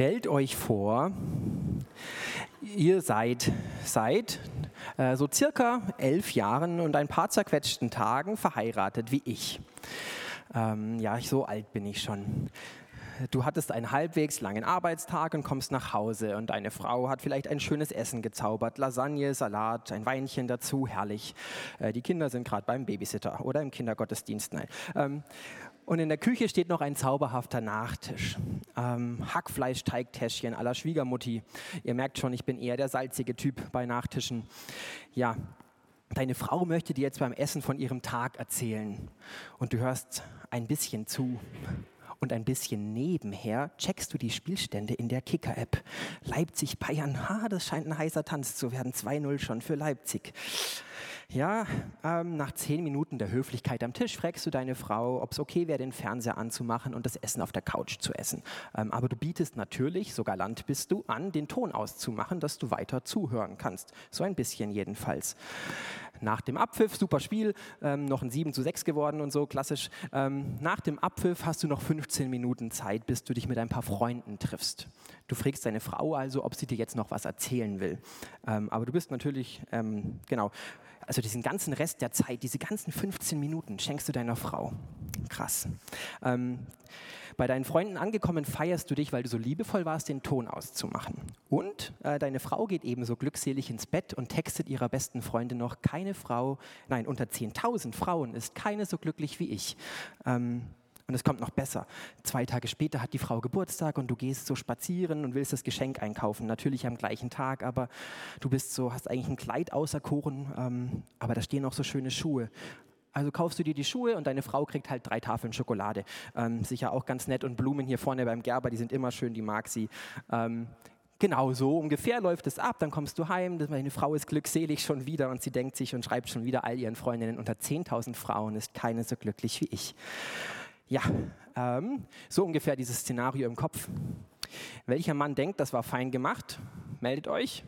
Stellt euch vor, ihr seid seit äh, so circa elf Jahren und ein paar zerquetschten Tagen verheiratet wie ich. Ähm, ja, so alt bin ich schon. Du hattest einen halbwegs langen Arbeitstag und kommst nach Hause und deine Frau hat vielleicht ein schönes Essen gezaubert. Lasagne, Salat, ein Weinchen dazu, herrlich. Äh, die Kinder sind gerade beim Babysitter oder im Kindergottesdienst, nein. Ähm, und in der Küche steht noch ein zauberhafter Nachtisch. Ähm, Hackfleisch-Teigtäschchen aller Schwiegermutti. Ihr merkt schon, ich bin eher der salzige Typ bei Nachtischen. Ja, deine Frau möchte dir jetzt beim Essen von ihrem Tag erzählen. Und du hörst ein bisschen zu. Und ein bisschen nebenher checkst du die Spielstände in der Kicker-App. Leipzig-Bayern, ha, das scheint ein heißer Tanz zu werden. 2-0 schon für Leipzig. Ja, ähm, nach zehn Minuten der Höflichkeit am Tisch fragst du deine Frau, ob es okay wäre, den Fernseher anzumachen und das Essen auf der Couch zu essen. Ähm, aber du bietest natürlich, so galant bist du, an, den Ton auszumachen, dass du weiter zuhören kannst. So ein bisschen jedenfalls. Nach dem Abpfiff, super Spiel, ähm, noch ein 7 zu 6 geworden und so, klassisch. Ähm, nach dem Abpfiff hast du noch 15 Minuten Zeit, bis du dich mit ein paar Freunden triffst. Du fragst deine Frau also, ob sie dir jetzt noch was erzählen will. Ähm, aber du bist natürlich, ähm, genau, also diesen ganzen Rest der Zeit, diese ganzen 15 Minuten schenkst du deiner Frau. Krass. Ähm, bei deinen Freunden angekommen feierst du dich, weil du so liebevoll warst, den Ton auszumachen. Und äh, deine Frau geht ebenso glückselig ins Bett und textet ihrer besten Freundin noch, keine Frau, nein, unter 10.000 Frauen ist keine so glücklich wie ich. Ähm, und es kommt noch besser. Zwei Tage später hat die Frau Geburtstag und du gehst so spazieren und willst das Geschenk einkaufen. Natürlich am gleichen Tag, aber du bist so, hast eigentlich ein Kleid auserkoren, ähm, aber da stehen noch so schöne Schuhe. Also kaufst du dir die Schuhe und deine Frau kriegt halt drei Tafeln Schokolade. Ähm, sicher auch ganz nett und Blumen hier vorne beim Gerber, die sind immer schön, die mag sie. Ähm, Genau so ungefähr läuft es ab. Dann kommst du heim, deine Frau ist glückselig schon wieder und sie denkt sich und schreibt schon wieder all ihren Freundinnen, unter 10.000 Frauen ist keine so glücklich wie ich. Ja, ähm, so ungefähr dieses Szenario im Kopf. Welcher Mann denkt, das war fein gemacht? Meldet euch.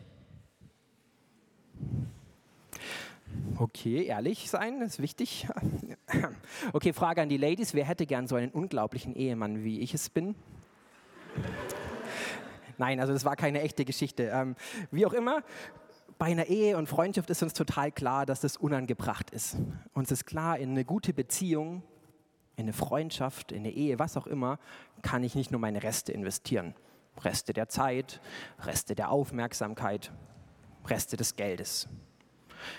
Okay, ehrlich sein ist wichtig. Okay, Frage an die Ladies. Wer hätte gern so einen unglaublichen Ehemann, wie ich es bin? Nein, also das war keine echte Geschichte. Ähm, wie auch immer, bei einer Ehe und Freundschaft ist uns total klar, dass das unangebracht ist. Uns ist klar, in eine gute Beziehung in eine Freundschaft, in eine Ehe, was auch immer, kann ich nicht nur meine Reste investieren. Reste der Zeit, Reste der Aufmerksamkeit, Reste des Geldes.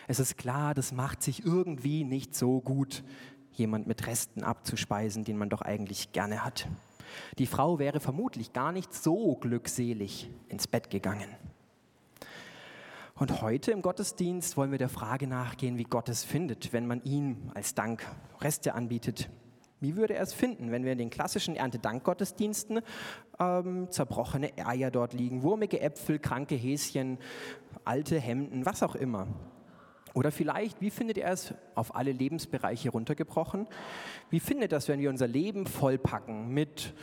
Es ist klar, das macht sich irgendwie nicht so gut, jemand mit Resten abzuspeisen, den man doch eigentlich gerne hat. Die Frau wäre vermutlich gar nicht so glückselig ins Bett gegangen. Und heute im Gottesdienst wollen wir der Frage nachgehen, wie Gott es findet, wenn man ihm als Dank Reste anbietet, wie würde er es finden, wenn wir in den klassischen Erntedankgottesdiensten ähm, zerbrochene Eier dort liegen, wurmige Äpfel, kranke Häschen, alte Hemden, was auch immer? Oder vielleicht, wie findet er es auf alle Lebensbereiche runtergebrochen? Wie findet es, wenn wir unser Leben vollpacken mit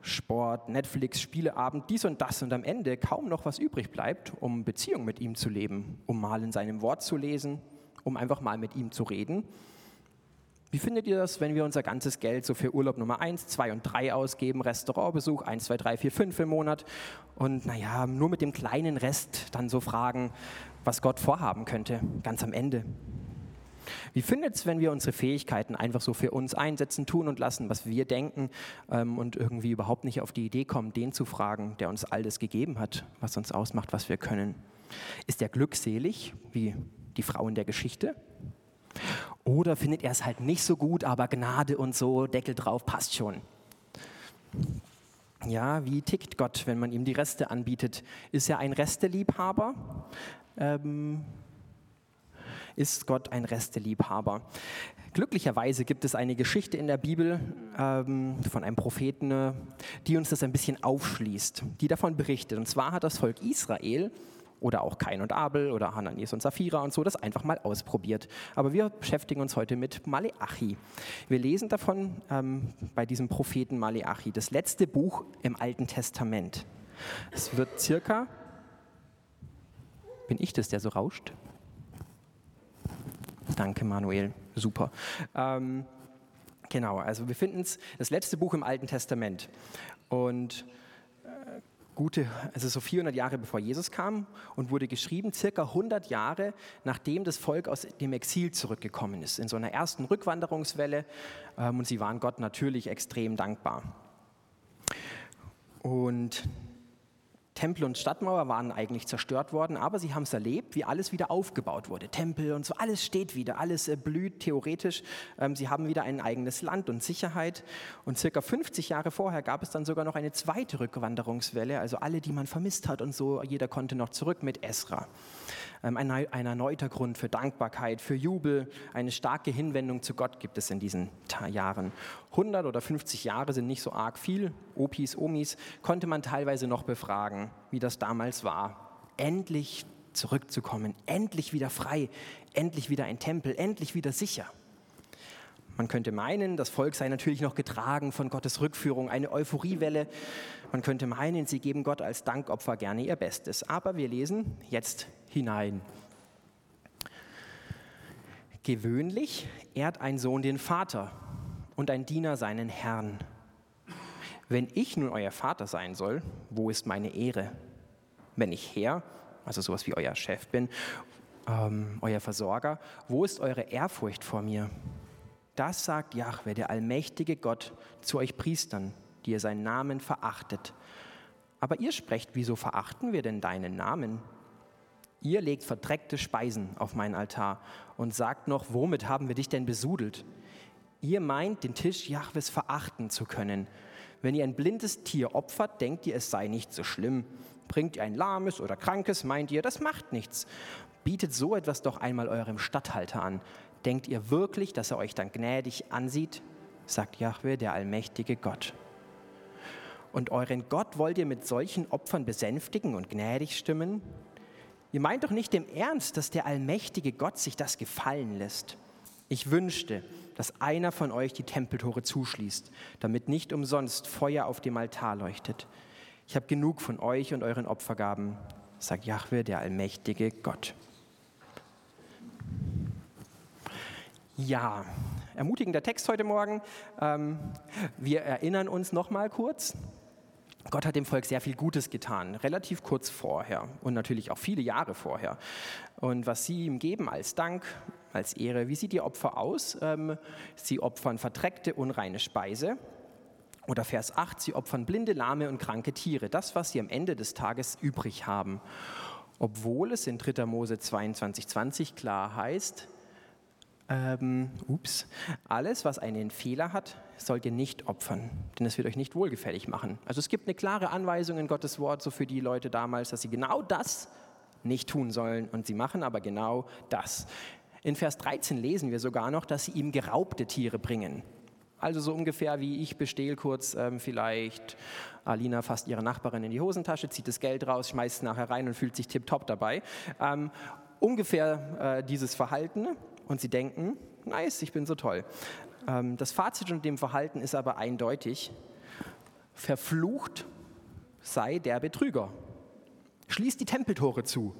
Sport, Netflix, Spieleabend, dies und das und am Ende kaum noch was übrig bleibt, um Beziehung mit ihm zu leben, um mal in seinem Wort zu lesen, um einfach mal mit ihm zu reden? Wie findet ihr das, wenn wir unser ganzes Geld so für Urlaub Nummer 1, 2 und 3 ausgeben, Restaurantbesuch 1, 2, 3, 4, 5 im Monat und naja, nur mit dem kleinen Rest dann so fragen, was Gott vorhaben könnte, ganz am Ende? Wie findet es, wenn wir unsere Fähigkeiten einfach so für uns einsetzen, tun und lassen, was wir denken ähm, und irgendwie überhaupt nicht auf die Idee kommen, den zu fragen, der uns all das gegeben hat, was uns ausmacht, was wir können? Ist er glückselig, wie die Frau in der Geschichte? Oder findet er es halt nicht so gut, aber Gnade und so, Deckel drauf, passt schon. Ja, wie tickt Gott, wenn man ihm die Reste anbietet? Ist er ein Resteliebhaber? Ähm, ist Gott ein Resteliebhaber? Glücklicherweise gibt es eine Geschichte in der Bibel ähm, von einem Propheten, die uns das ein bisschen aufschließt, die davon berichtet. Und zwar hat das Volk Israel oder auch Kain und Abel oder Hananias und Sapphira und so das einfach mal ausprobiert. Aber wir beschäftigen uns heute mit Maleachi. Wir lesen davon ähm, bei diesem Propheten Maleachi, das letzte Buch im Alten Testament. Es wird circa, bin ich das, der so rauscht? Danke, Manuel, super. Ähm, genau, also wir finden es, das letzte Buch im Alten Testament. Und gute, also so 400 Jahre bevor Jesus kam und wurde geschrieben, circa 100 Jahre nachdem das Volk aus dem Exil zurückgekommen ist, in so einer ersten Rückwanderungswelle. Ähm, und sie waren Gott natürlich extrem dankbar. Und Tempel und Stadtmauer waren eigentlich zerstört worden, aber sie haben es erlebt, wie alles wieder aufgebaut wurde. Tempel und so, alles steht wieder, alles äh, blüht theoretisch. Ähm, sie haben wieder ein eigenes Land und Sicherheit. Und circa 50 Jahre vorher gab es dann sogar noch eine zweite Rückwanderungswelle, also alle, die man vermisst hat und so, jeder konnte noch zurück mit Esra. Ähm, ein, ein erneuter Grund für Dankbarkeit, für Jubel, eine starke Hinwendung zu Gott gibt es in diesen Jahren. 100 oder 50 Jahre sind nicht so arg viel. Opis, Omis konnte man teilweise noch befragen, wie das damals war. Endlich zurückzukommen, endlich wieder frei, endlich wieder ein Tempel, endlich wieder sicher. Man könnte meinen, das Volk sei natürlich noch getragen von Gottes Rückführung, eine Euphoriewelle. Man könnte meinen, sie geben Gott als Dankopfer gerne ihr Bestes. Aber wir lesen jetzt hinein. Gewöhnlich ehrt ein Sohn den Vater und ein Diener seinen Herrn. Wenn ich nun euer Vater sein soll, wo ist meine Ehre? Wenn ich Herr, also sowas wie euer Chef bin, ähm, euer Versorger, wo ist eure Ehrfurcht vor mir? Das sagt Jahwe, der allmächtige Gott, zu euch Priestern, die ihr seinen Namen verachtet. Aber ihr sprecht, wieso verachten wir denn deinen Namen? Ihr legt verdreckte Speisen auf meinen Altar und sagt noch, womit haben wir dich denn besudelt? Ihr meint, den Tisch Jahwes verachten zu können. Wenn ihr ein blindes Tier opfert, denkt ihr, es sei nicht so schlimm. Bringt ihr ein lahmes oder krankes, meint ihr, das macht nichts. Bietet so etwas doch einmal eurem Statthalter an. Denkt ihr wirklich, dass er euch dann gnädig ansieht? sagt Jahwe, der allmächtige Gott. Und euren Gott wollt ihr mit solchen Opfern besänftigen und gnädig stimmen? Ihr meint doch nicht im Ernst, dass der allmächtige Gott sich das gefallen lässt. Ich wünschte, dass einer von euch die Tempeltore zuschließt, damit nicht umsonst Feuer auf dem Altar leuchtet. Ich habe genug von euch und euren Opfergaben, sagt Jahwe, der allmächtige Gott. Ja, ermutigender Text heute Morgen. Ähm, wir erinnern uns noch mal kurz. Gott hat dem Volk sehr viel Gutes getan, relativ kurz vorher und natürlich auch viele Jahre vorher. Und was sie ihm geben als Dank, als Ehre, wie sieht ihr Opfer aus? Ähm, sie opfern verdreckte, unreine Speise. Oder Vers 8, sie opfern blinde, lahme und kranke Tiere, das, was sie am Ende des Tages übrig haben. Obwohl es in 3. Mose 22, 20 klar heißt, ähm, ups, alles, was einen Fehler hat, sollt ihr nicht opfern, denn es wird euch nicht wohlgefällig machen. Also es gibt eine klare Anweisung in Gottes Wort so für die Leute damals, dass sie genau das nicht tun sollen und sie machen aber genau das. In Vers 13 lesen wir sogar noch, dass sie ihm geraubte Tiere bringen. Also so ungefähr wie ich bestehle kurz ähm, vielleicht, Alina fasst ihre Nachbarin in die Hosentasche, zieht das Geld raus, schmeißt es nachher rein und fühlt sich tipptopp dabei. Ähm, ungefähr äh, dieses Verhalten und sie denken, nice, ich bin so toll. Ähm, das Fazit unter dem Verhalten ist aber eindeutig, verflucht sei der Betrüger. Schließt die Tempeltore zu.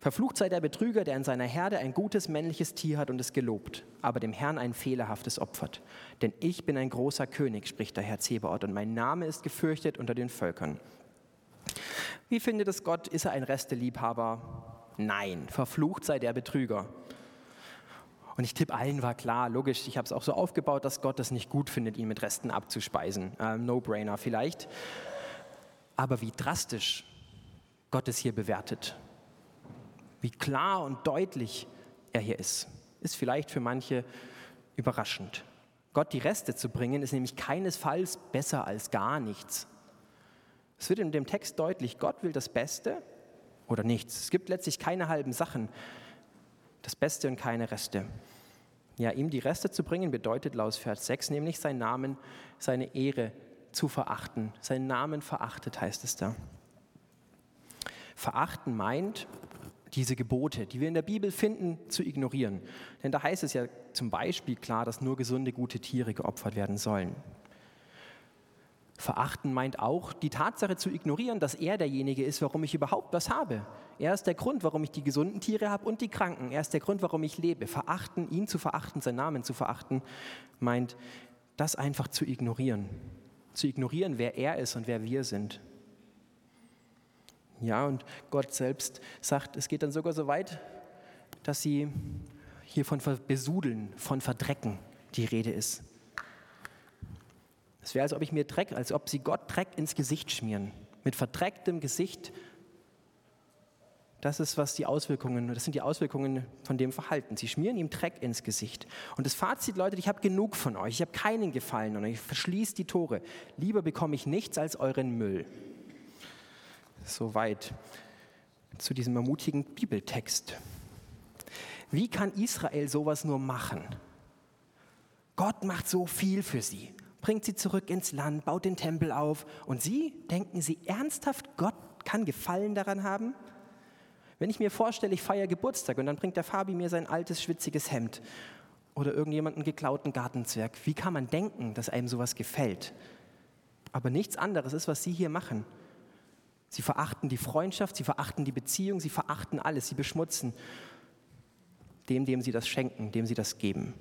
Verflucht sei der Betrüger, der in seiner Herde ein gutes männliches Tier hat und es gelobt, aber dem Herrn ein fehlerhaftes opfert. Denn ich bin ein großer König, spricht der Herr Zebaoth, und mein Name ist gefürchtet unter den Völkern. Wie findet es Gott? Ist er ein Resteliebhaber? Nein, verflucht sei der Betrüger. Und ich tippe, allen war klar, logisch, ich habe es auch so aufgebaut, dass Gott es nicht gut findet, ihn mit Resten abzuspeisen. Ähm, No-brainer vielleicht. Aber wie drastisch Gott es hier bewertet, wie klar und deutlich er hier ist, ist vielleicht für manche überraschend. Gott die Reste zu bringen, ist nämlich keinesfalls besser als gar nichts. Es wird in dem Text deutlich, Gott will das Beste oder nichts. Es gibt letztlich keine halben Sachen. Das Beste und keine Reste. Ja, ihm die Reste zu bringen bedeutet laut Vers 6 nämlich seinen Namen, seine Ehre zu verachten. Seinen Namen verachtet heißt es da. Verachten meint, diese Gebote, die wir in der Bibel finden, zu ignorieren. Denn da heißt es ja zum Beispiel klar, dass nur gesunde, gute Tiere geopfert werden sollen. Verachten meint auch, die Tatsache zu ignorieren, dass er derjenige ist, warum ich überhaupt was habe. Er ist der Grund, warum ich die gesunden Tiere habe und die Kranken. Er ist der Grund, warum ich lebe. Verachten, ihn zu verachten, seinen Namen zu verachten, meint, das einfach zu ignorieren. Zu ignorieren, wer er ist und wer wir sind. Ja, und Gott selbst sagt, es geht dann sogar so weit, dass sie hier von Besudeln, von Verdrecken die Rede ist. Es wäre, als ob ich mir Dreck, als ob sie Gott Dreck ins Gesicht schmieren. Mit verdrecktem Gesicht. Das ist, was die Auswirkungen, das sind die Auswirkungen von dem Verhalten. Sie schmieren ihm Dreck ins Gesicht. Und das Fazit, Leute, ich habe genug von euch. Ich habe keinen Gefallen und ich verschließe die Tore. Lieber bekomme ich nichts als euren Müll. Soweit zu diesem ermutigen Bibeltext. Wie kann Israel sowas nur machen? Gott macht so viel für sie, bringt sie zurück ins Land, baut den Tempel auf. Und sie, denken sie ernsthaft, Gott kann Gefallen daran haben? Wenn ich mir vorstelle, ich feiere Geburtstag und dann bringt der Fabi mir sein altes, schwitziges Hemd oder irgendjemand einen geklauten Gartenzwerg, wie kann man denken, dass einem sowas gefällt? Aber nichts anderes ist, was sie hier machen. Sie verachten die Freundschaft, sie verachten die Beziehung, sie verachten alles, sie beschmutzen dem, dem sie das schenken, dem sie das geben.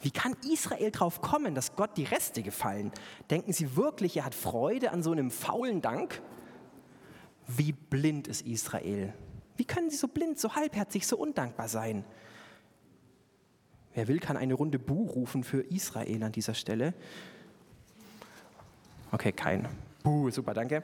Wie kann Israel darauf kommen, dass Gott die Reste gefallen? Denken Sie wirklich, er hat Freude an so einem faulen Dank? Wie blind ist Israel? Wie können sie so blind, so halbherzig, so undankbar sein? Wer will, kann eine Runde Bu rufen für Israel an dieser Stelle. Okay, kein. Uh, super, danke.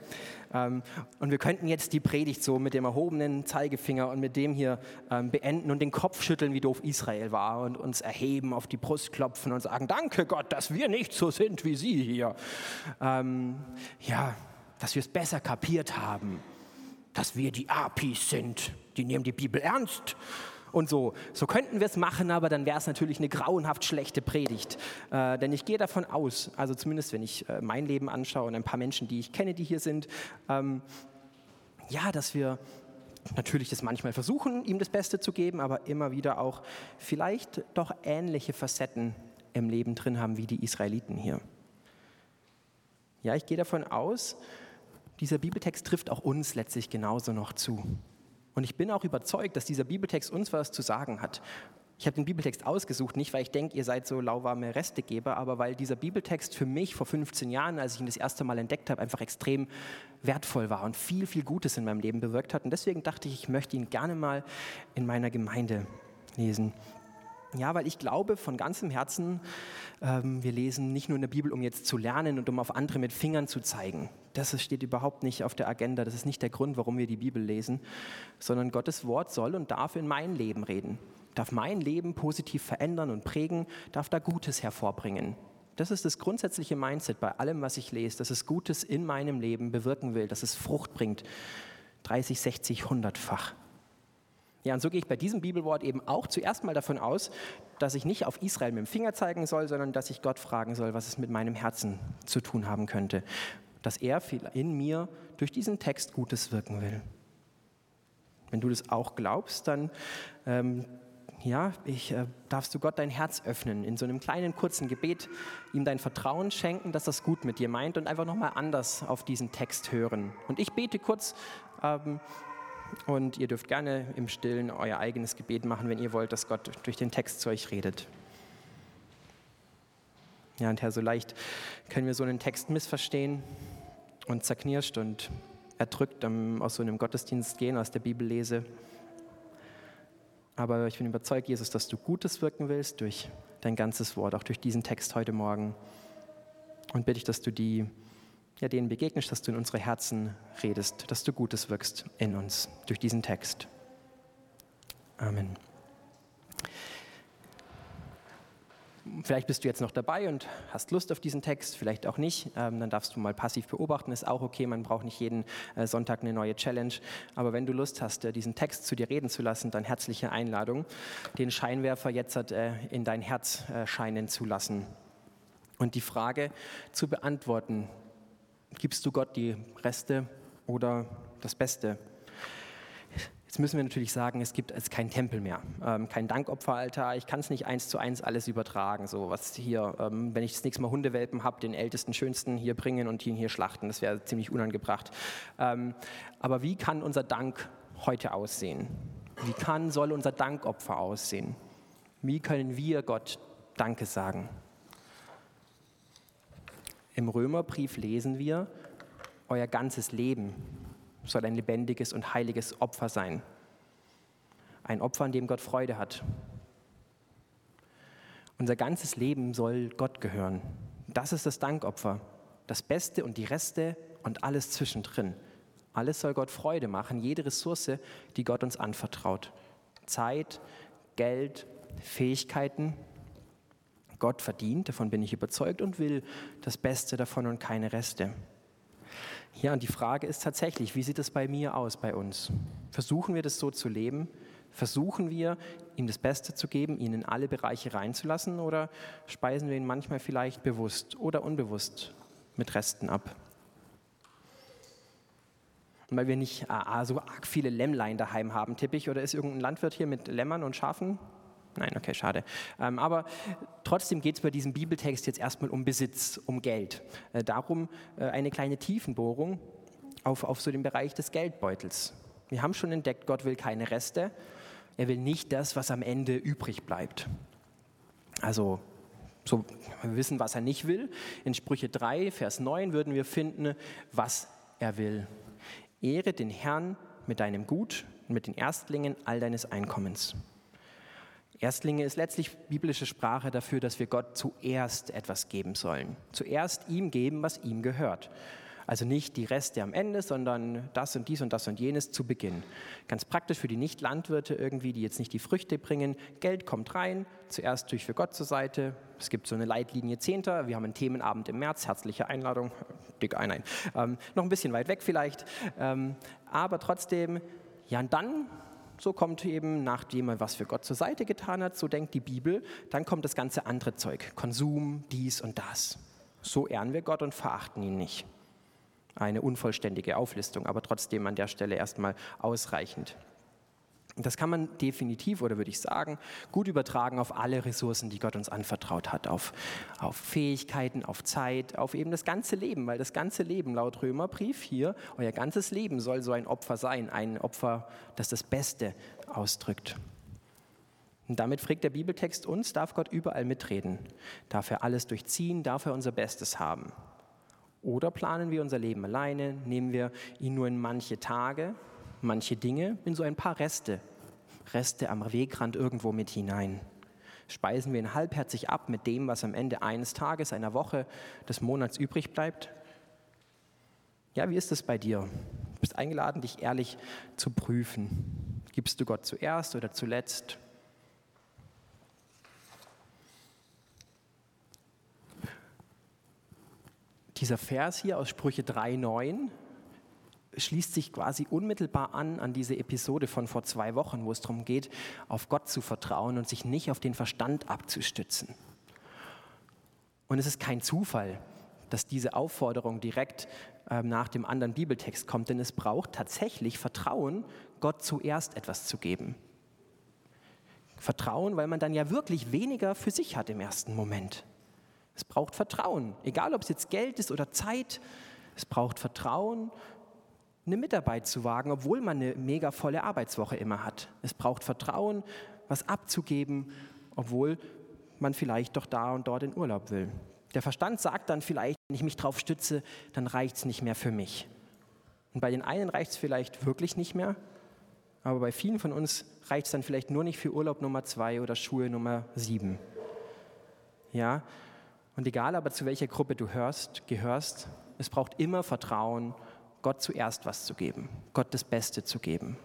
Ähm, und wir könnten jetzt die Predigt so mit dem erhobenen Zeigefinger und mit dem hier ähm, beenden und den Kopf schütteln, wie doof Israel war und uns erheben, auf die Brust klopfen und sagen, danke Gott, dass wir nicht so sind wie Sie hier. Ähm, ja, dass wir es besser kapiert haben, dass wir die Apis sind, die nehmen die Bibel ernst und so. So könnten wir es machen, aber dann wäre es natürlich eine grauenhaft schlechte Predigt. Äh, denn ich gehe davon aus, also zumindest wenn ich äh, mein Leben anschaue und ein paar Menschen, die ich kenne, die hier sind, ähm, ja, dass wir natürlich das manchmal versuchen, ihm das Beste zu geben, aber immer wieder auch vielleicht doch ähnliche Facetten im Leben drin haben wie die Israeliten hier. Ja, ich gehe davon aus, dieser Bibeltext trifft auch uns letztlich genauso noch zu. Und ich bin auch überzeugt, dass dieser Bibeltext uns was zu sagen hat. Ich habe den Bibeltext ausgesucht, nicht weil ich denke, ihr seid so lauwarme Restegeber, aber weil dieser Bibeltext für mich vor 15 Jahren, als ich ihn das erste Mal entdeckt habe, einfach extrem wertvoll war und viel, viel Gutes in meinem Leben bewirkt hat. Und deswegen dachte ich, ich möchte ihn gerne mal in meiner Gemeinde lesen. Ja, weil ich glaube von ganzem Herzen, ähm, wir lesen nicht nur in der Bibel, um jetzt zu lernen und um auf andere mit Fingern zu zeigen. Das steht überhaupt nicht auf der Agenda. Das ist nicht der Grund, warum wir die Bibel lesen, sondern Gottes Wort soll und darf in mein Leben reden, darf mein Leben positiv verändern und prägen, darf da Gutes hervorbringen. Das ist das grundsätzliche Mindset bei allem, was ich lese, dass es Gutes in meinem Leben bewirken will, dass es Frucht bringt. 30, 60, 100-fach. Ja, und so gehe ich bei diesem Bibelwort eben auch zuerst mal davon aus, dass ich nicht auf Israel mit dem Finger zeigen soll, sondern dass ich Gott fragen soll, was es mit meinem Herzen zu tun haben könnte. Dass er in mir durch diesen Text Gutes wirken will. Wenn du das auch glaubst, dann ähm, ja, ich, äh, darfst du Gott dein Herz öffnen, in so einem kleinen, kurzen Gebet, ihm dein Vertrauen schenken, dass das gut mit dir meint und einfach nochmal anders auf diesen Text hören. Und ich bete kurz, ähm, und ihr dürft gerne im Stillen euer eigenes Gebet machen, wenn ihr wollt, dass Gott durch den Text zu euch redet. Ja, und Herr, so leicht können wir so einen Text missverstehen und zerknirscht und erdrückt aus so einem Gottesdienst gehen, aus der Bibel lese. Aber ich bin überzeugt, Jesus, dass du Gutes wirken willst durch dein ganzes Wort, auch durch diesen Text heute Morgen. Und bitte ich, dass du die ja, denen begegnest, dass du in unsere Herzen redest, dass du Gutes wirkst in uns durch diesen Text. Amen. Vielleicht bist du jetzt noch dabei und hast Lust auf diesen Text, vielleicht auch nicht. Ähm, dann darfst du mal passiv beobachten, ist auch okay. Man braucht nicht jeden äh, Sonntag eine neue Challenge. Aber wenn du Lust hast, äh, diesen Text zu dir reden zu lassen, dann herzliche Einladung, den Scheinwerfer jetzt äh, in dein Herz äh, scheinen zu lassen. Und die Frage zu beantworten, Gibst du Gott die Reste oder das Beste? Jetzt müssen wir natürlich sagen, es gibt jetzt keinen Tempel mehr, ähm, kein Dankopferaltar. Ich kann es nicht eins zu eins alles übertragen. So was hier, ähm, wenn ich das nächste Mal Hundewelpen habe, den ältesten, schönsten hier bringen und ihn hier schlachten, das wäre ziemlich unangebracht. Ähm, aber wie kann unser Dank heute aussehen? Wie kann, soll unser Dankopfer aussehen? Wie können wir Gott Danke sagen? Im Römerbrief lesen wir, euer ganzes Leben soll ein lebendiges und heiliges Opfer sein. Ein Opfer, an dem Gott Freude hat. Unser ganzes Leben soll Gott gehören. Das ist das Dankopfer. Das Beste und die Reste und alles zwischendrin. Alles soll Gott Freude machen, jede Ressource, die Gott uns anvertraut. Zeit, Geld, Fähigkeiten. Gott verdient, davon bin ich überzeugt und will das Beste davon und keine Reste. Ja, und die Frage ist tatsächlich, wie sieht es bei mir aus, bei uns? Versuchen wir das so zu leben? Versuchen wir, ihm das Beste zu geben, ihn in alle Bereiche reinzulassen oder speisen wir ihn manchmal vielleicht bewusst oder unbewusst mit Resten ab? Und weil wir nicht äh, so arg viele Lämmlein daheim haben, tippe ich, oder ist irgendein Landwirt hier mit Lämmern und Schafen? Nein, okay, schade. Ähm, aber trotzdem geht es bei diesem Bibeltext jetzt erstmal um Besitz, um Geld. Äh, darum äh, eine kleine Tiefenbohrung auf, auf so den Bereich des Geldbeutels. Wir haben schon entdeckt, Gott will keine Reste. Er will nicht das, was am Ende übrig bleibt. Also, so, wir wissen, was er nicht will. In Sprüche 3, Vers 9 würden wir finden, was er will. Ehre den Herrn mit deinem Gut und mit den Erstlingen all deines Einkommens. Erstlinge ist letztlich biblische Sprache dafür, dass wir Gott zuerst etwas geben sollen. Zuerst ihm geben, was ihm gehört. Also nicht die Reste am Ende, sondern das und dies und das und jenes zu Beginn. Ganz praktisch für die Nicht-Landwirte irgendwie, die jetzt nicht die Früchte bringen. Geld kommt rein, zuerst tue ich für Gott zur Seite. Es gibt so eine Leitlinie Zehnter. Wir haben einen Themenabend im März, herzliche Einladung. Dick ein, ein. Ähm, noch ein bisschen weit weg vielleicht. Ähm, aber trotzdem, ja, und dann so kommt eben, nachdem er was für Gott zur Seite getan hat, so denkt die Bibel, dann kommt das ganze andere Zeug, Konsum, dies und das. So ehren wir Gott und verachten ihn nicht. Eine unvollständige Auflistung, aber trotzdem an der Stelle erstmal ausreichend. Das kann man definitiv oder würde ich sagen gut übertragen auf alle Ressourcen, die Gott uns anvertraut hat, auf, auf Fähigkeiten, auf Zeit, auf eben das ganze Leben, weil das ganze Leben laut Römerbrief hier, euer ganzes Leben soll so ein Opfer sein, ein Opfer, das das Beste ausdrückt. Und damit fragt der Bibeltext uns, darf Gott überall mitreden? Darf er alles durchziehen? Darf er unser Bestes haben? Oder planen wir unser Leben alleine? Nehmen wir ihn nur in manche Tage manche Dinge in so ein paar Reste, Reste am Wegrand irgendwo mit hinein. Speisen wir ihn halbherzig ab mit dem, was am Ende eines Tages, einer Woche, des Monats übrig bleibt? Ja, wie ist es bei dir? Du bist eingeladen, dich ehrlich zu prüfen. Gibst du Gott zuerst oder zuletzt? Dieser Vers hier aus Sprüche 3,9 schließt sich quasi unmittelbar an an diese Episode von vor zwei Wochen, wo es darum geht, auf Gott zu vertrauen und sich nicht auf den Verstand abzustützen. Und es ist kein Zufall, dass diese Aufforderung direkt ähm, nach dem anderen Bibeltext kommt, denn es braucht tatsächlich Vertrauen, Gott zuerst etwas zu geben. Vertrauen, weil man dann ja wirklich weniger für sich hat im ersten Moment. Es braucht Vertrauen, egal ob es jetzt Geld ist oder Zeit. Es braucht Vertrauen eine Mitarbeit zu wagen, obwohl man eine mega volle Arbeitswoche immer hat. Es braucht Vertrauen, was abzugeben, obwohl man vielleicht doch da und dort in Urlaub will. Der Verstand sagt dann vielleicht, wenn ich mich drauf stütze, dann reicht es nicht mehr für mich. Und bei den einen reicht es vielleicht wirklich nicht mehr, aber bei vielen von uns reicht es dann vielleicht nur nicht für Urlaub Nummer zwei oder Schuhe Nummer sieben. Ja, und egal aber zu welcher Gruppe du hörst, gehörst, es braucht immer Vertrauen Gott zuerst was zu geben, Gott das Beste zu geben.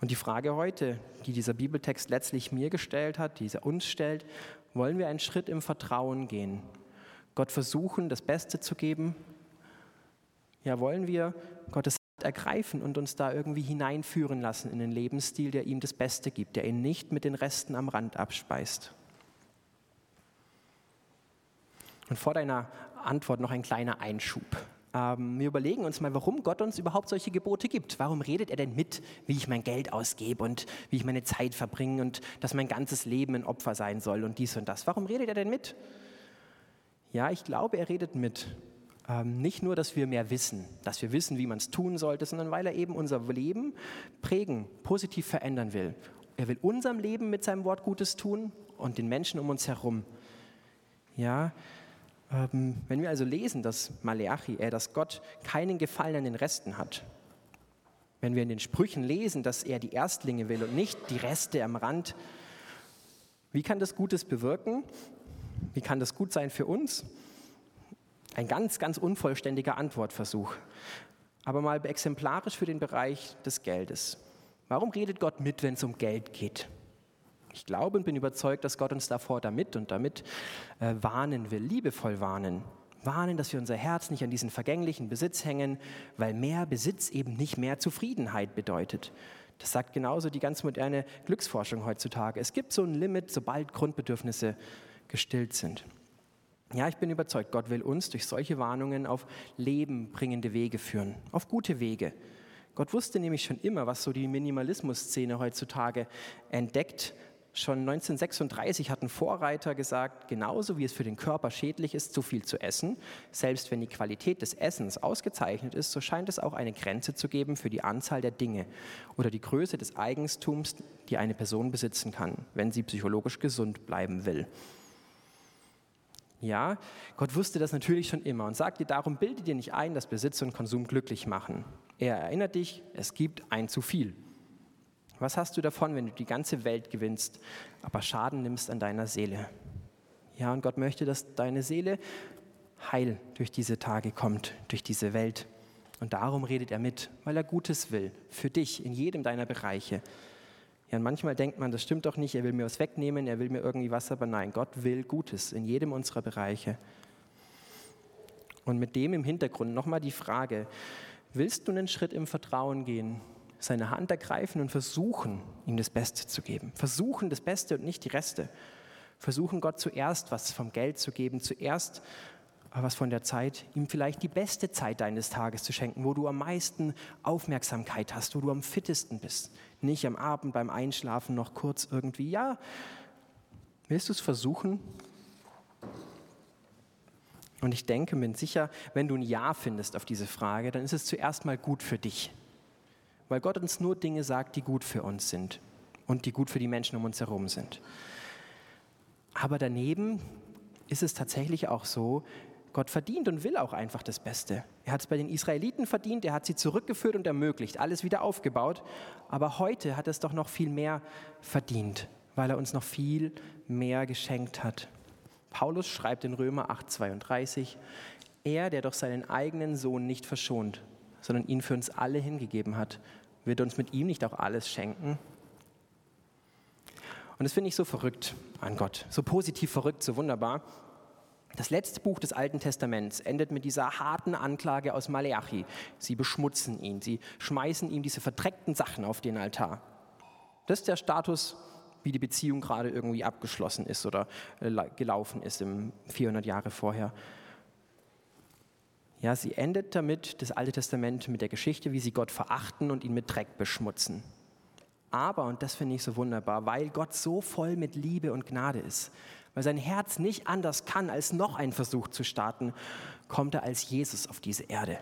Und die Frage heute, die dieser Bibeltext letztlich mir gestellt hat, die er uns stellt, wollen wir einen Schritt im Vertrauen gehen? Gott versuchen, das Beste zu geben? Ja, wollen wir Gottes Hand ergreifen und uns da irgendwie hineinführen lassen in den Lebensstil, der ihm das Beste gibt, der ihn nicht mit den Resten am Rand abspeist? Und vor deiner Antwort noch ein kleiner Einschub. Ähm, wir überlegen uns mal, warum Gott uns überhaupt solche Gebote gibt. Warum redet er denn mit, wie ich mein Geld ausgebe und wie ich meine Zeit verbringe und dass mein ganzes Leben ein Opfer sein soll und dies und das? Warum redet er denn mit? Ja, ich glaube, er redet mit. Ähm, nicht nur, dass wir mehr wissen, dass wir wissen, wie man es tun sollte, sondern weil er eben unser Leben prägen, positiv verändern will. Er will unserem Leben mit seinem Wort Gutes tun und den Menschen um uns herum. Ja, wenn wir also lesen, dass Malachi, äh, dass Gott keinen Gefallen an den Resten hat, Wenn wir in den Sprüchen lesen, dass er die Erstlinge will und nicht die Reste am Rand, wie kann das Gutes bewirken? Wie kann das gut sein für uns? Ein ganz, ganz unvollständiger Antwortversuch. Aber mal exemplarisch für den Bereich des Geldes. Warum redet Gott mit, wenn es um Geld geht? Ich glaube und bin überzeugt, dass Gott uns davor damit und damit äh, warnen will, liebevoll warnen. Warnen, dass wir unser Herz nicht an diesen vergänglichen Besitz hängen, weil mehr Besitz eben nicht mehr Zufriedenheit bedeutet. Das sagt genauso die ganz moderne Glücksforschung heutzutage. Es gibt so ein Limit, sobald Grundbedürfnisse gestillt sind. Ja, ich bin überzeugt, Gott will uns durch solche Warnungen auf lebenbringende Wege führen, auf gute Wege. Gott wusste nämlich schon immer, was so die Minimalismus-Szene heutzutage entdeckt Schon 1936 hatten Vorreiter gesagt, genauso wie es für den Körper schädlich ist, zu viel zu essen, selbst wenn die Qualität des Essens ausgezeichnet ist, so scheint es auch eine Grenze zu geben für die Anzahl der Dinge oder die Größe des Eigentums, die eine Person besitzen kann, wenn sie psychologisch gesund bleiben will. Ja, Gott wusste das natürlich schon immer und sagt dir darum, bilde dir nicht ein, dass Besitz und Konsum glücklich machen. Er erinnert dich, es gibt ein zu viel. Was hast du davon, wenn du die ganze Welt gewinnst, aber Schaden nimmst an deiner Seele? Ja, und Gott möchte, dass deine Seele heil durch diese Tage kommt, durch diese Welt. Und darum redet er mit, weil er Gutes will, für dich in jedem deiner Bereiche. Ja, und manchmal denkt man, das stimmt doch nicht, er will mir was wegnehmen, er will mir irgendwie was, aber nein, Gott will Gutes in jedem unserer Bereiche. Und mit dem im Hintergrund nochmal die Frage, willst du einen Schritt im Vertrauen gehen seine Hand ergreifen und versuchen, ihm das Beste zu geben. Versuchen das Beste und nicht die Reste. Versuchen Gott zuerst was vom Geld zu geben, zuerst was von der Zeit, ihm vielleicht die beste Zeit deines Tages zu schenken, wo du am meisten Aufmerksamkeit hast, wo du am fittesten bist. Nicht am Abend beim Einschlafen noch kurz irgendwie, ja, willst du es versuchen? Und ich denke, bin sicher, wenn du ein Ja findest auf diese Frage, dann ist es zuerst mal gut für dich weil Gott uns nur Dinge sagt, die gut für uns sind und die gut für die Menschen um uns herum sind. Aber daneben ist es tatsächlich auch so, Gott verdient und will auch einfach das Beste. Er hat es bei den Israeliten verdient, er hat sie zurückgeführt und ermöglicht, alles wieder aufgebaut. Aber heute hat es doch noch viel mehr verdient, weil er uns noch viel mehr geschenkt hat. Paulus schreibt in Römer 8:32, er, der doch seinen eigenen Sohn nicht verschont, sondern ihn für uns alle hingegeben hat, wird uns mit ihm nicht auch alles schenken? Und das finde ich so verrückt an Gott, so positiv verrückt, so wunderbar. Das letzte Buch des Alten Testaments endet mit dieser harten Anklage aus Maleachi. Sie beschmutzen ihn, sie schmeißen ihm diese verdreckten Sachen auf den Altar. Das ist der Status, wie die Beziehung gerade irgendwie abgeschlossen ist oder äh, gelaufen ist im 400 Jahre vorher. Ja, sie endet damit, das Alte Testament, mit der Geschichte, wie sie Gott verachten und ihn mit Dreck beschmutzen. Aber, und das finde ich so wunderbar, weil Gott so voll mit Liebe und Gnade ist, weil sein Herz nicht anders kann, als noch einen Versuch zu starten, kommt er als Jesus auf diese Erde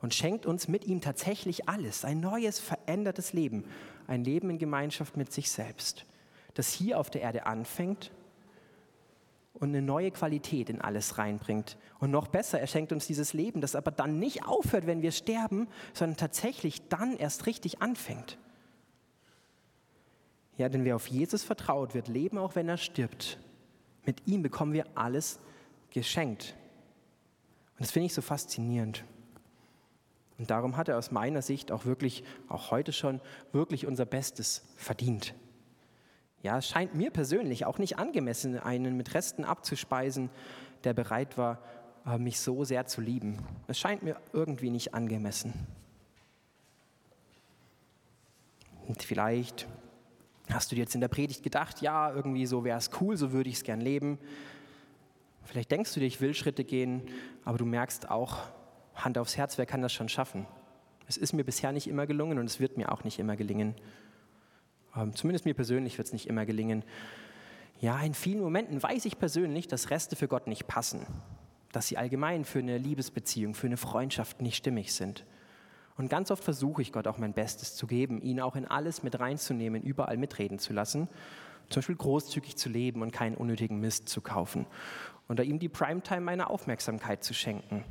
und schenkt uns mit ihm tatsächlich alles, ein neues, verändertes Leben, ein Leben in Gemeinschaft mit sich selbst, das hier auf der Erde anfängt und eine neue Qualität in alles reinbringt. Und noch besser, er schenkt uns dieses Leben, das aber dann nicht aufhört, wenn wir sterben, sondern tatsächlich dann erst richtig anfängt. Ja, denn wer auf Jesus vertraut, wird leben, auch wenn er stirbt. Mit ihm bekommen wir alles geschenkt. Und das finde ich so faszinierend. Und darum hat er aus meiner Sicht auch wirklich, auch heute schon, wirklich unser Bestes verdient. Ja, es scheint mir persönlich auch nicht angemessen, einen mit Resten abzuspeisen, der bereit war, äh, mich so sehr zu lieben. Es scheint mir irgendwie nicht angemessen. Und vielleicht hast du dir jetzt in der Predigt gedacht, ja, irgendwie so wäre es cool, so würde ich es gern leben. Vielleicht denkst du dir, ich will Schritte gehen, aber du merkst auch, Hand aufs Herz, wer kann das schon schaffen? Es ist mir bisher nicht immer gelungen und es wird mir auch nicht immer gelingen. Ähm, zumindest mir persönlich wird es nicht immer gelingen. Ja, in vielen Momenten weiß ich persönlich, dass Reste für Gott nicht passen, dass sie allgemein für eine Liebesbeziehung, für eine Freundschaft nicht stimmig sind. Und ganz oft versuche ich Gott auch mein Bestes zu geben, ihn auch in alles mit reinzunehmen, überall mitreden zu lassen, zum Beispiel großzügig zu leben und keinen unnötigen Mist zu kaufen und ihm die Primetime meiner Aufmerksamkeit zu schenken.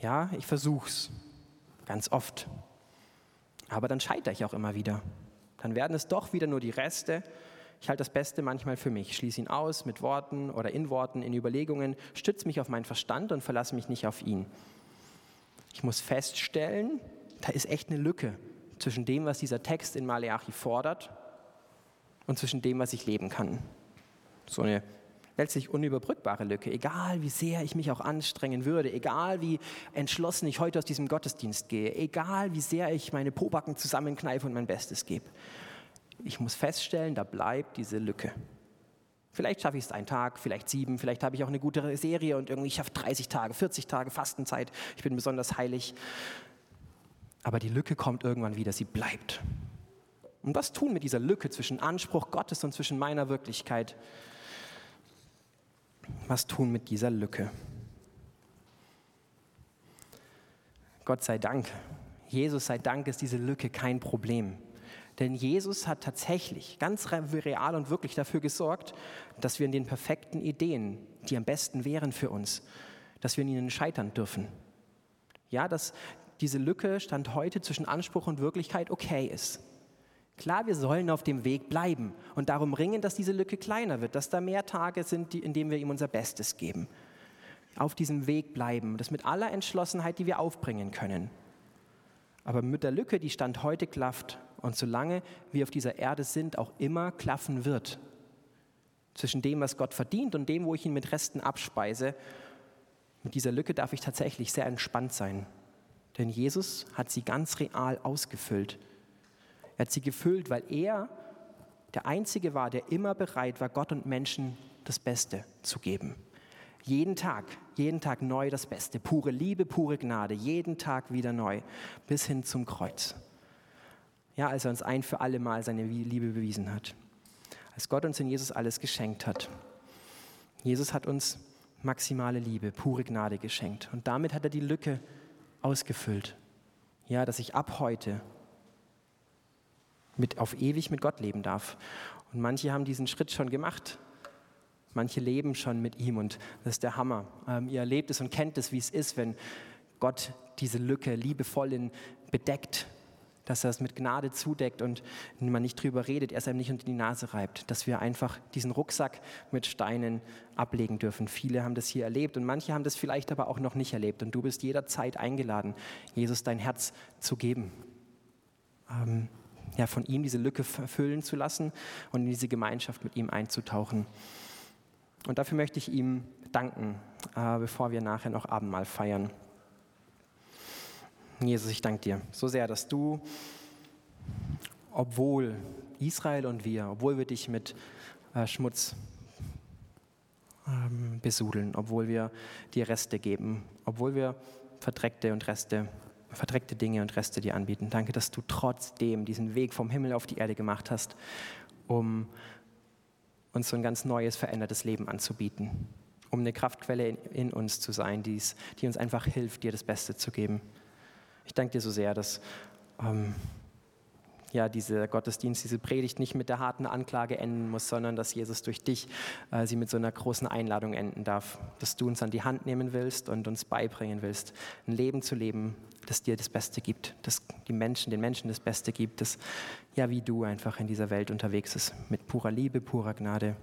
Ja, ich versuche es, ganz oft. Aber dann scheitere ich auch immer wieder. Dann werden es doch wieder nur die Reste. Ich halte das Beste manchmal für mich, schließe ihn aus mit Worten oder in Worten, in Überlegungen, stütze mich auf meinen Verstand und verlasse mich nicht auf ihn. Ich muss feststellen, da ist echt eine Lücke zwischen dem, was dieser Text in Maleachi fordert und zwischen dem, was ich leben kann. So eine letztlich unüberbrückbare Lücke, egal wie sehr ich mich auch anstrengen würde, egal wie entschlossen ich heute aus diesem Gottesdienst gehe, egal wie sehr ich meine Pobacken zusammenkneife und mein Bestes gebe. Ich muss feststellen, da bleibt diese Lücke. Vielleicht schaffe ich es einen Tag, vielleicht sieben, vielleicht habe ich auch eine gute Serie und irgendwie schaffe 30 Tage, 40 Tage Fastenzeit. Ich bin besonders heilig. Aber die Lücke kommt irgendwann wieder, sie bleibt. Und was tun mit dieser Lücke zwischen Anspruch Gottes und zwischen meiner Wirklichkeit? Was tun mit dieser Lücke? Gott sei Dank, Jesus sei Dank ist diese Lücke kein Problem. Denn Jesus hat tatsächlich ganz real und wirklich dafür gesorgt, dass wir in den perfekten Ideen, die am besten wären für uns, dass wir in ihnen scheitern dürfen. Ja, dass diese Lücke Stand heute zwischen Anspruch und Wirklichkeit okay ist. Klar, wir sollen auf dem Weg bleiben und darum ringen, dass diese Lücke kleiner wird, dass da mehr Tage sind, in denen wir ihm unser Bestes geben. Auf diesem Weg bleiben, das mit aller Entschlossenheit, die wir aufbringen können. Aber mit der Lücke, die Stand heute klafft und solange wir auf dieser Erde sind, auch immer klaffen wird. Zwischen dem, was Gott verdient und dem, wo ich ihn mit Resten abspeise, mit dieser Lücke darf ich tatsächlich sehr entspannt sein. Denn Jesus hat sie ganz real ausgefüllt. Er hat sie gefüllt, weil er der Einzige war, der immer bereit war, Gott und Menschen das Beste zu geben. Jeden Tag, jeden Tag neu das Beste. Pure Liebe, pure Gnade, jeden Tag wieder neu, bis hin zum Kreuz. Ja, als er uns ein für alle Mal seine Liebe bewiesen hat. Als Gott uns in Jesus alles geschenkt hat. Jesus hat uns maximale Liebe, pure Gnade geschenkt. Und damit hat er die Lücke ausgefüllt. Ja, dass ich ab heute mit, auf ewig mit Gott leben darf. Und manche haben diesen Schritt schon gemacht. Manche leben schon mit ihm und das ist der Hammer. Ähm, ihr erlebt es und kennt es, wie es ist, wenn Gott diese Lücke liebevoll in, bedeckt, dass er es mit Gnade zudeckt und man nicht drüber redet, er es einem nicht unter die Nase reibt, dass wir einfach diesen Rucksack mit Steinen ablegen dürfen. Viele haben das hier erlebt und manche haben das vielleicht aber auch noch nicht erlebt und du bist jederzeit eingeladen, Jesus dein Herz zu geben. Ähm, ja, von ihm diese Lücke füllen zu lassen und in diese Gemeinschaft mit ihm einzutauchen. Und dafür möchte ich ihm danken, äh, bevor wir nachher noch Abendmahl feiern. Jesus, ich danke dir so sehr, dass du, obwohl Israel und wir, obwohl wir dich mit äh, Schmutz ähm, besudeln, obwohl wir dir Reste geben, obwohl wir verdreckte und Reste verdreckte Dinge und Reste dir anbieten. Danke, dass du trotzdem diesen Weg vom Himmel auf die Erde gemacht hast, um uns so ein ganz neues, verändertes Leben anzubieten, um eine Kraftquelle in, in uns zu sein, die's, die uns einfach hilft, dir das Beste zu geben. Ich danke dir so sehr, dass ähm, ja, dieser Gottesdienst, diese Predigt nicht mit der harten Anklage enden muss, sondern dass Jesus durch dich äh, sie mit so einer großen Einladung enden darf, dass du uns an die Hand nehmen willst und uns beibringen willst, ein Leben zu leben, das dir das Beste gibt, das die Menschen, den Menschen das Beste gibt, das ja wie du einfach in dieser Welt unterwegs ist, mit purer Liebe, purer Gnade.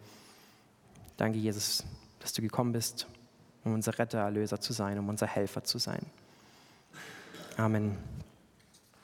Danke, Jesus, dass du gekommen bist, um unser Retter, Erlöser zu sein, um unser Helfer zu sein. Amen.